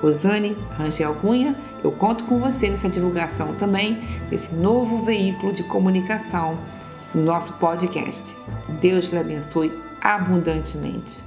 Rosane Rangel Cunha, eu conto com você nessa divulgação também desse novo veículo de comunicação no nosso podcast. Deus lhe abençoe abundantemente.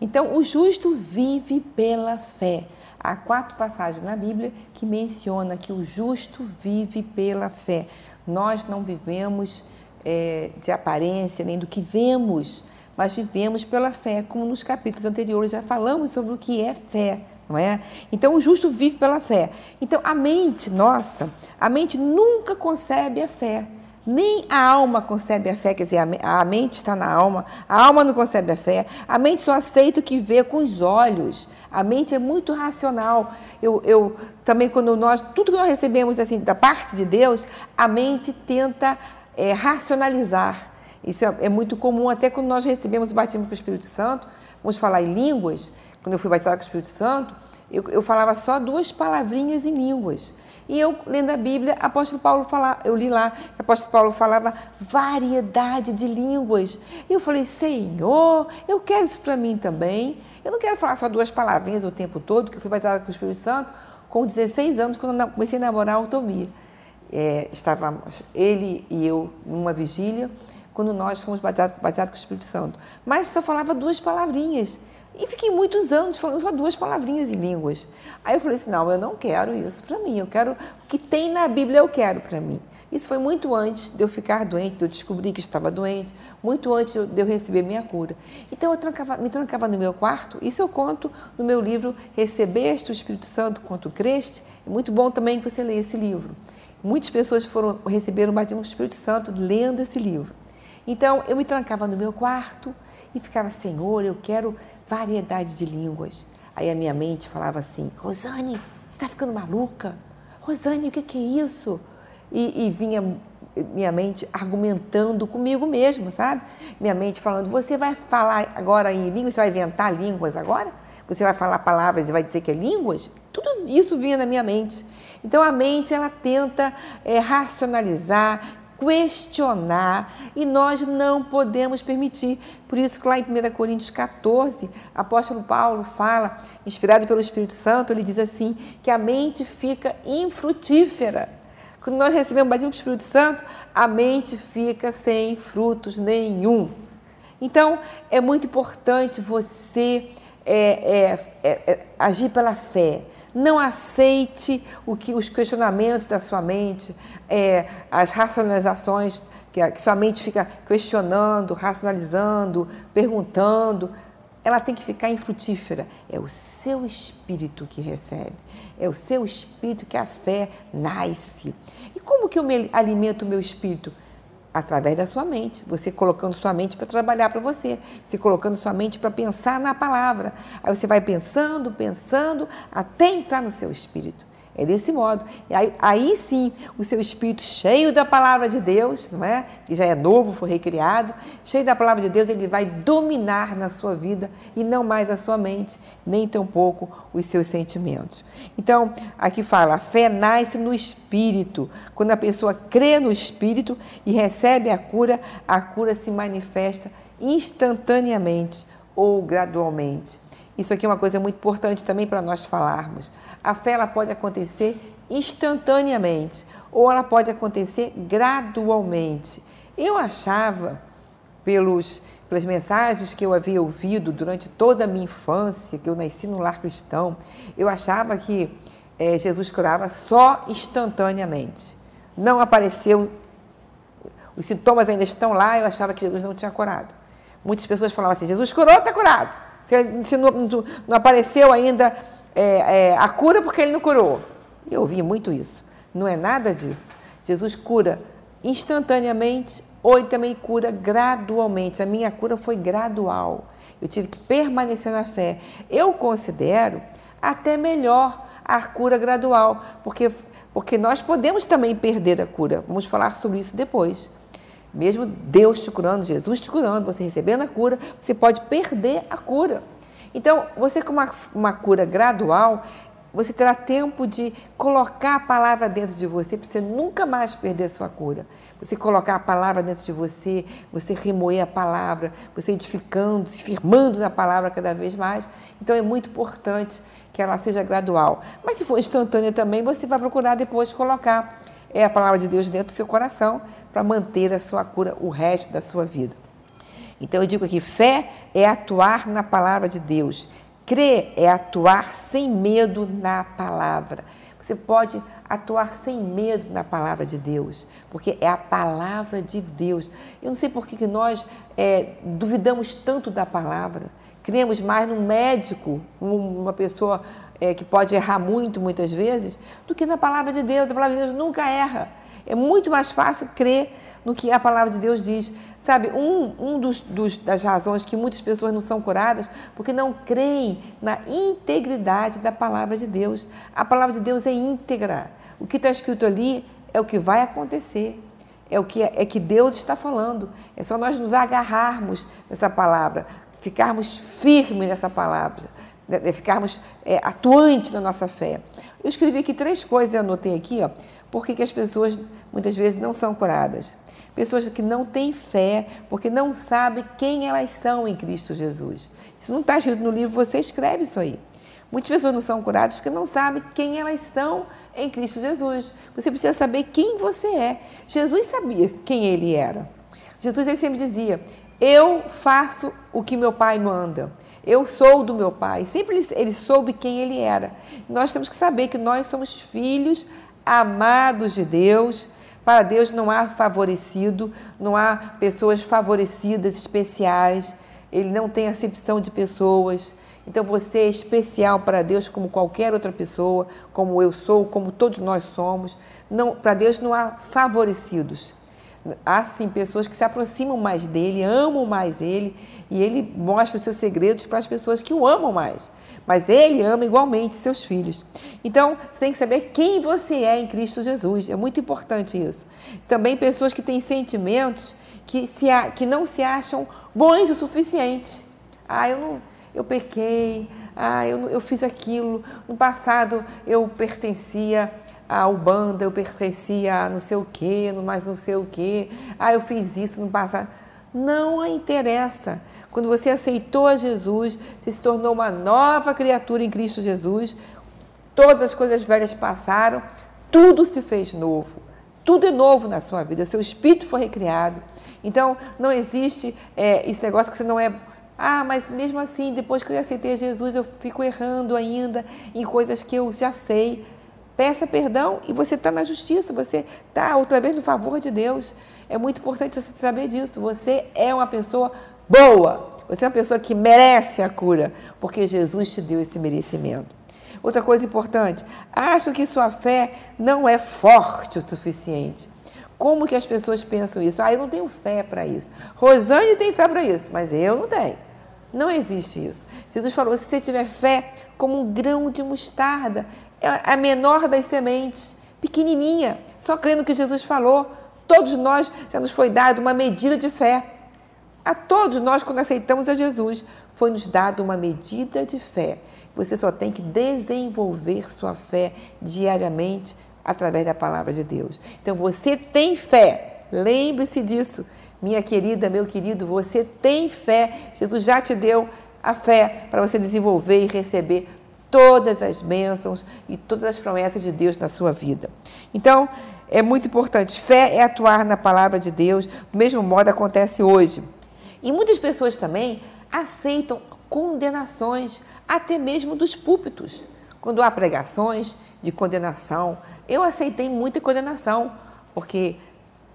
Então, o justo vive pela fé. Há quatro passagens na Bíblia que menciona que o justo vive pela fé. Nós não vivemos é, de aparência nem do que vemos, mas vivemos pela fé, como nos capítulos anteriores já falamos sobre o que é fé, não é? Então o justo vive pela fé. Então a mente nossa, a mente nunca concebe a fé. Nem a alma concebe a fé, quer dizer, a mente está na alma, a alma não concebe a fé, a mente só aceita o que vê com os olhos, a mente é muito racional. Eu, eu também, quando nós, tudo que nós recebemos assim da parte de Deus, a mente tenta é, racionalizar. Isso é, é, muito comum até quando nós recebemos o batismo com o Espírito Santo, vamos falar em línguas, quando eu fui batizada com o Espírito Santo, eu, eu falava só duas palavrinhas em línguas. E eu, lendo a Bíblia, apóstolo Paulo falava, eu li lá, que apóstolo Paulo falava variedade de línguas. E eu falei, Senhor, eu quero isso para mim também. Eu não quero falar só duas palavrinhas o tempo todo, que eu fui batizada com o Espírito Santo com 16 anos, quando eu comecei a namorar a automia é, ele e eu numa vigília, quando nós fomos batizados, batizados com o Espírito Santo. Mas só falava duas palavrinhas. E fiquei muitos anos falando só duas palavrinhas em línguas. Aí eu falei assim: não, eu não quero isso para mim. Eu quero o que tem na Bíblia, eu quero para mim. Isso foi muito antes de eu ficar doente, de eu descobrir que estava doente, muito antes de eu receber minha cura. Então eu trancava, me trancava no meu quarto, isso eu conto no meu livro Recebeste o Espírito Santo quanto creste. É muito bom também que você leia esse livro. Muitas pessoas foram receber o batismo do Espírito Santo lendo esse livro. Então, eu me trancava no meu quarto e ficava, Senhor, eu quero variedade de línguas. Aí a minha mente falava assim, Rosane, você está ficando maluca? Rosane, o que, é isso? E, e, vinha minha mente argumentando comigo mesmo, sabe? Minha mente falando, você vai falar agora em línguas, você vai inventar línguas agora? Você vai falar palavras e vai dizer que é línguas? Tudo isso vinha na minha mente. Então a mente ela tenta é, racionalizar, questionar e nós não podemos permitir. Por isso que lá em 1 Coríntios 14, apóstolo Paulo fala, inspirado pelo Espírito Santo, ele diz assim, que a mente fica infrutífera. Quando nós recebemos o batismo do Espírito Santo, a mente fica sem frutos nenhum. Então, é muito importante você é, é, é, agir pela fé, não aceite o que os questionamentos da sua mente, é, as racionalizações que, que sua mente fica questionando, racionalizando, perguntando. Ela tem que ficar infrutífera. É o seu espírito que recebe. É o seu espírito que a fé nasce. E como que eu me alimento o meu espírito? Através da sua mente, você colocando sua mente para trabalhar para você, você colocando sua mente para pensar na palavra. Aí você vai pensando, pensando, até entrar no seu espírito. É desse modo. E aí, aí sim, o seu espírito cheio da palavra de Deus, não é? Que já é novo, foi recriado, cheio da palavra de Deus, ele vai dominar na sua vida e não mais a sua mente, nem tampouco os seus sentimentos. Então, aqui fala, a fé nasce no espírito. Quando a pessoa crê no espírito e recebe a cura, a cura se manifesta instantaneamente ou gradualmente. Isso aqui é uma coisa muito importante também para nós falarmos. A fé ela pode acontecer instantaneamente ou ela pode acontecer gradualmente. Eu achava, pelos, pelas mensagens que eu havia ouvido durante toda a minha infância, que eu nasci no lar cristão, eu achava que é, Jesus curava só instantaneamente. Não apareceu, os sintomas ainda estão lá, eu achava que Jesus não tinha curado. Muitas pessoas falavam assim: Jesus curou, está curado. Se, se não, não, apareceu ainda é, é, a cura porque ele não curou. Eu ouvi muito isso. Não é nada disso. Jesus cura instantaneamente ou ele também cura gradualmente. A minha cura foi gradual. Eu tive que permanecer na fé. Eu considero até melhor a cura gradual, porque, porque nós podemos também perder a cura. Vamos falar sobre isso depois. Mesmo Deus te curando, Jesus te curando, você recebendo a cura, você pode perder a cura. Então, você com uma, uma cura gradual, você terá tempo de colocar a palavra dentro de você para você nunca mais perder a sua cura. Você colocar a palavra dentro de você, você remoer a palavra, você edificando, se firmando na palavra cada vez mais. Então é muito importante que ela seja gradual. Mas se for instantânea também, você vai procurar depois colocar é a palavra de Deus dentro do seu coração para manter a sua cura o resto da sua vida. Então eu digo aqui, fé é atuar na palavra de Deus, Crer é atuar sem medo na palavra. Você pode atuar sem medo na palavra de Deus, porque é a palavra de Deus. Eu não sei por que nós é, duvidamos tanto da palavra. Cremos mais num médico, uma pessoa é, que pode errar muito, muitas vezes, do que na palavra de Deus. A palavra de Deus nunca erra. É muito mais fácil crer no que a palavra de Deus diz. Sabe, um, um dos, dos, das razões que muitas pessoas não são curadas porque não creem na integridade da palavra de Deus. A palavra de Deus é íntegra. O que está escrito ali é o que vai acontecer. É o que, é que Deus está falando. É só nós nos agarrarmos nessa palavra, ficarmos firmes nessa palavra, né, né, ficarmos é, atuantes na nossa fé. Eu escrevi aqui três coisas, eu anotei aqui, ó, porque que as pessoas muitas vezes não são curadas pessoas que não têm fé, porque não sabem quem elas são em Cristo Jesus. Isso não está escrito no livro, você escreve isso aí. Muitas pessoas não são curadas porque não sabem quem elas são em Cristo Jesus. Você precisa saber quem você é. Jesus sabia quem ele era. Jesus ele sempre dizia: Eu faço o que meu pai manda. Eu sou do meu pai. Sempre ele, soube quem ele era. Nós temos que saber que nós somos filhos amados de Deus, para Deus não há favorecido, não há pessoas favorecidas, especiais. Ele não tem acepção de pessoas. Então você é especial para Deus como qualquer outra pessoa, como eu sou, como todos nós somos. Não, para Deus não há favorecidos. Há sim pessoas que se aproximam mais dele, amam mais ele, e ele mostra os seus segredos para as pessoas que o amam mais mas ele ama igualmente seus filhos. Então, você tem que saber quem você é em Cristo Jesus. É muito importante isso. Também pessoas que têm sentimentos que, se, que não se acham bons o suficiente. Ah, eu não, eu pequei. Ah, eu, eu fiz aquilo. No passado eu pertencia à Ubanda, eu pertencia a não sei o quê, mais não sei o quê. Ah, eu fiz isso no passado. Não interessa. Quando você aceitou a Jesus, você se tornou uma nova criatura em Cristo Jesus. Todas as coisas velhas passaram, tudo se fez novo. Tudo é novo na sua vida, seu espírito foi recriado. Então, não existe é, esse negócio que você não é. Ah, mas mesmo assim, depois que eu aceitei Jesus, eu fico errando ainda em coisas que eu já sei. Peça perdão e você está na justiça, você está outra vez no favor de Deus. É muito importante você saber disso. Você é uma pessoa boa. Você é uma pessoa que merece a cura, porque Jesus te deu esse merecimento. Outra coisa importante, acho que sua fé não é forte o suficiente. Como que as pessoas pensam isso? Ah, eu não tenho fé para isso. Rosane tem fé para isso, mas eu não tenho. Não existe isso. Jesus falou: se você tiver fé como um grão de mostarda, é a menor das sementes, pequenininha, só crendo que Jesus falou. Todos nós já nos foi dado uma medida de fé. A todos nós, quando aceitamos a Jesus, foi nos dado uma medida de fé. Você só tem que desenvolver sua fé diariamente através da palavra de Deus. Então você tem fé. Lembre-se disso. Minha querida, meu querido, você tem fé. Jesus já te deu a fé para você desenvolver e receber todas as bênçãos e todas as promessas de Deus na sua vida. Então, é muito importante. Fé é atuar na palavra de Deus. Do mesmo modo acontece hoje. E muitas pessoas também aceitam condenações, até mesmo dos púlpitos. Quando há pregações de condenação, eu aceitei muita condenação, porque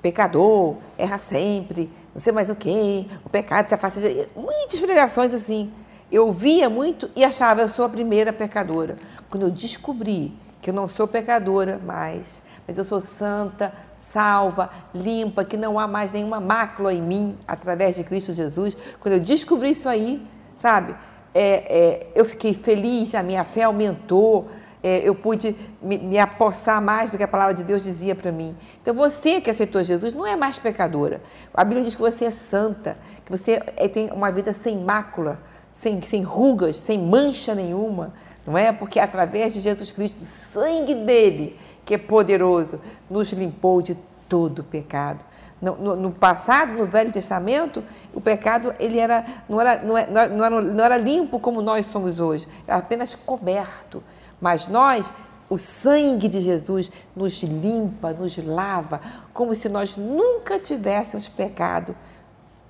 pecador erra sempre, não sei mais o que, o pecado se afasta de. Muitas pregações assim. Eu via muito e achava eu sou a primeira pecadora. Quando eu descobri que eu não sou pecadora mais, mas eu sou santa, salva, limpa, que não há mais nenhuma mácula em mim através de Cristo Jesus. Quando eu descobri isso aí, sabe, é, é, eu fiquei feliz, a minha fé aumentou. é, eu pude me, me apossar mais do que a palavra de Deus dizia para mim. Então, você que aceitou Jesus não é mais pecadora. A Bíblia diz que você é santa, que você é, tem uma vida sem mácula, sem, sem rugas, sem mancha nenhuma, não é? Porque através de Jesus Cristo, o sangue dele, que é poderoso, nos limpou de todo pecado. No, no, no, passado, no Velho Testamento, o pecado ele era, não, era, não, era, não, era, não era limpo como nós somos hoje, era apenas coberto. Mas nós, o sangue de Jesus nos limpa, nos lava, como se nós nunca tivéssemos pecado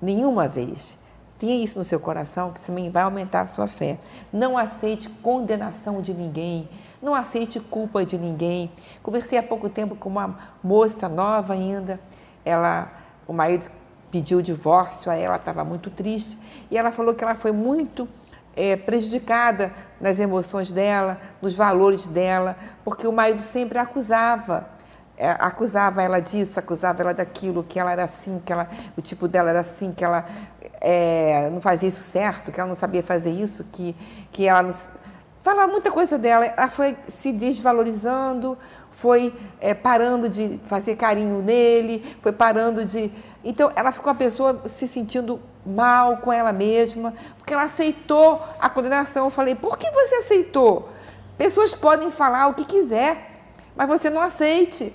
nenhuma vez. Tenha isso no seu coração, que também vai aumentar a sua fé. Não aceite condenação de ninguém, não aceite culpa de ninguém. Conversei há pouco tempo com uma moça nova ainda, ela, o marido pediu o divórcio, aí ela estava muito triste e ela falou que ela foi muito é, prejudicada nas emoções dela, nos valores dela, porque o marido sempre acusava. É, acusava ela disso, acusava ela daquilo, que ela era assim, que ela, o tipo dela era assim, que ela é, não fazia isso certo, que ela não sabia fazer isso, que, que ela não, falava muita coisa dela. Ela foi se desvalorizando, foi é, parando de fazer carinho nele, foi parando de. Então, ela ficou uma pessoa se sentindo mal com ela mesma, porque ela aceitou a condenação. Eu falei: por que você aceitou? Pessoas podem falar o que quiser, mas você não aceite.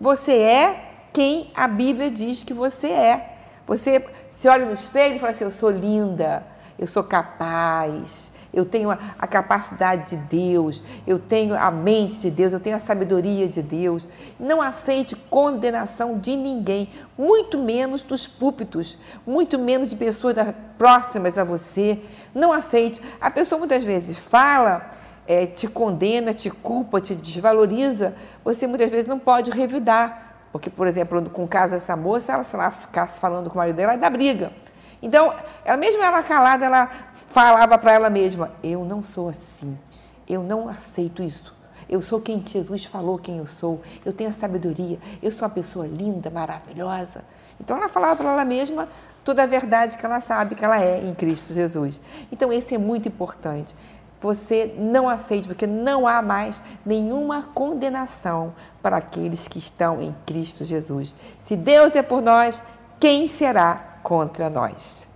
Você é quem a Bíblia diz que você é. Você se olha no espelho e fala assim: eu sou linda, eu sou capaz, eu tenho a, a, capacidade de Deus, eu tenho a mente de Deus, eu tenho a sabedoria de Deus. Não aceite condenação de ninguém, muito menos dos púlpitos, muito menos de pessoas próximas a você. Não aceite. A pessoa muitas vezes fala, é, te condena, te culpa, te desvaloriza. Você muitas vezes não pode revidar. Porque, por exemplo, com o caso dessa moça, ela, se ela ficasse falando com o marido dela, ela dá briga. Então, ela mesmo ela calada, ela falava para ela mesma: Eu não sou assim, eu não aceito isso. Eu sou quem Jesus falou quem eu sou. Eu tenho a sabedoria. Eu sou uma pessoa linda, maravilhosa. Então ela falava para ela mesma toda a verdade que ela sabe que ela é em Cristo Jesus. Então esse é muito importante. Você não aceite, porque não há mais nenhuma condenação para aqueles que estão em Cristo Jesus. Se Deus é por nós, quem será contra nós.